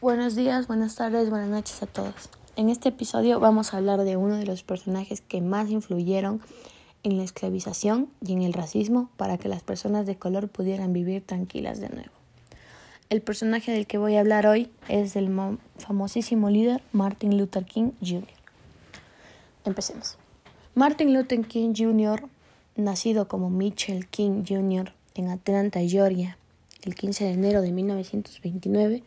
Buenos días, buenas tardes, buenas noches a todos. En este episodio vamos a hablar de uno de los personajes que más influyeron en la esclavización y en el racismo para que las personas de color pudieran vivir tranquilas de nuevo. El personaje del que voy a hablar hoy es el famosísimo líder Martin Luther King Jr. Empecemos. Martin Luther King Jr., nacido como Mitchell King Jr. en Atlanta, Georgia, el 15 de enero de 1929,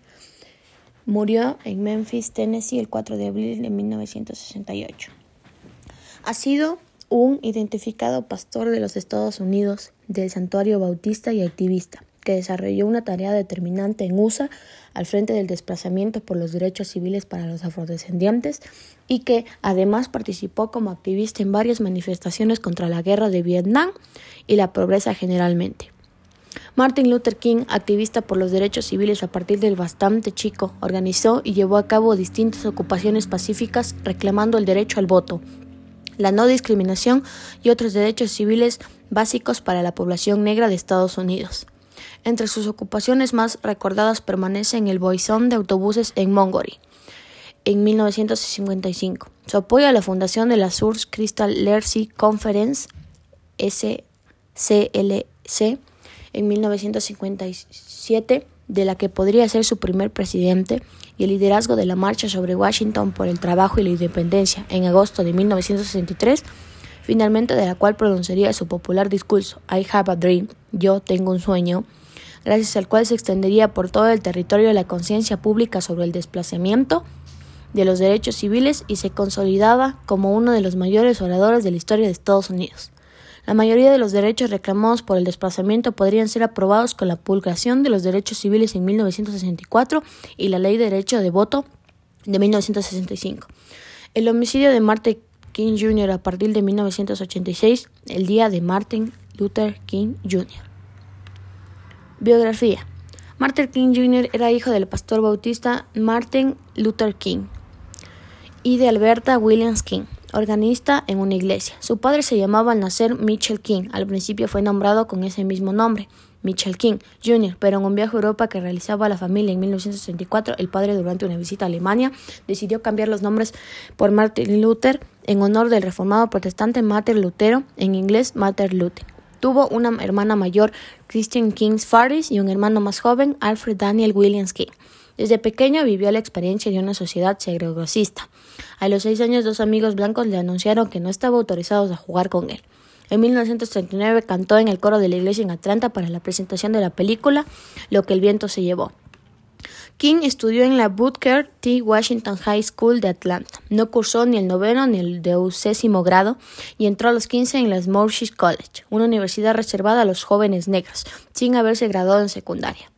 Murió en Memphis, Tennessee, el 4 de abril de 1968. Ha sido un identificado pastor de los Estados Unidos del Santuario Bautista y activista, que desarrolló una tarea determinante en USA al frente del desplazamiento por los derechos civiles para los afrodescendientes y que además participó como activista en varias manifestaciones contra la guerra de Vietnam y la pobreza generalmente. Martin Luther King, activista por los derechos civiles a partir del bastante chico, organizó y llevó a cabo distintas ocupaciones pacíficas reclamando el derecho al voto, la no discriminación y otros derechos civiles básicos para la población negra de Estados Unidos. Entre sus ocupaciones más recordadas permanecen el boizón de autobuses en Montgomery en 1955. Su apoyo a la fundación de la Source Crystal Lersey Conference SCLC en 1957, de la que podría ser su primer presidente, y el liderazgo de la Marcha sobre Washington por el Trabajo y la Independencia en agosto de 1963, finalmente de la cual pronunciaría su popular discurso I Have a Dream, Yo tengo un sueño, gracias al cual se extendería por todo el territorio la conciencia pública sobre el desplazamiento de los derechos civiles y se consolidaba como uno de los mayores oradores de la historia de Estados Unidos. La mayoría de los derechos reclamados por el desplazamiento podrían ser aprobados con la pulgación de los derechos civiles en 1964 y la Ley de Derecho de Voto de 1965. El homicidio de Martin King Jr. a partir de 1986, el día de Martin Luther King Jr. Biografía. Martin King Jr. era hijo del pastor bautista Martin Luther King y de Alberta Williams King organista en una iglesia. Su padre se llamaba al nacer Mitchell King. Al principio fue nombrado con ese mismo nombre, Mitchell King Jr., pero en un viaje a Europa que realizaba la familia en 1964, el padre durante una visita a Alemania decidió cambiar los nombres por Martin Luther en honor del reformado protestante Martin Lutero, en inglés Martin Luther. Tuvo una hermana mayor, Christian King Faris, y un hermano más joven, Alfred Daniel Williams King. Desde pequeño vivió la experiencia de una sociedad segregacista. A los seis años, dos amigos blancos le anunciaron que no estaban autorizados a jugar con él. En 1939 cantó en el coro de la iglesia en Atlanta para la presentación de la película Lo que el viento se llevó. King estudió en la Booker T. Washington High School de Atlanta. No cursó ni el noveno ni el decimo grado y entró a los 15 en la Moorish College, una universidad reservada a los jóvenes negros, sin haberse graduado en secundaria.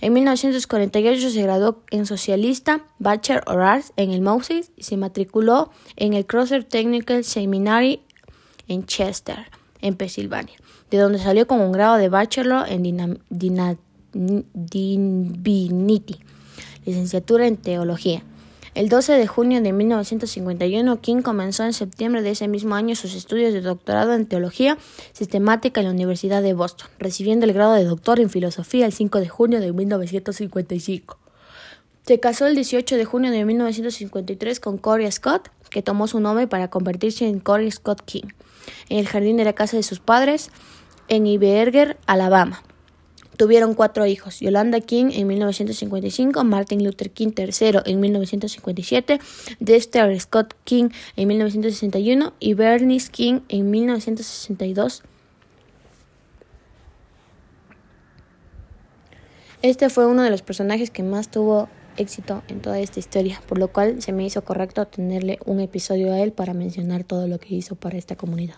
En 1948 se graduó en Socialista Bachelor of Arts en el Moses y se matriculó en el Crosser Technical Seminary en Chester, en Pensilvania, de donde salió con un grado de Bachelor en Divinity, licenciatura en Teología. El 12 de junio de 1951, King comenzó en septiembre de ese mismo año sus estudios de doctorado en teología sistemática en la Universidad de Boston, recibiendo el grado de doctor en filosofía el 5 de junio de 1955. Se casó el 18 de junio de 1953 con Corey Scott, que tomó su nombre para convertirse en Corey Scott King, en el jardín de la casa de sus padres en Iberger, Alabama. Tuvieron cuatro hijos, Yolanda King en 1955, Martin Luther King III en 1957, Dexter Scott King en 1961 y Bernice King en 1962. Este fue uno de los personajes que más tuvo éxito en toda esta historia, por lo cual se me hizo correcto tenerle un episodio a él para mencionar todo lo que hizo para esta comunidad.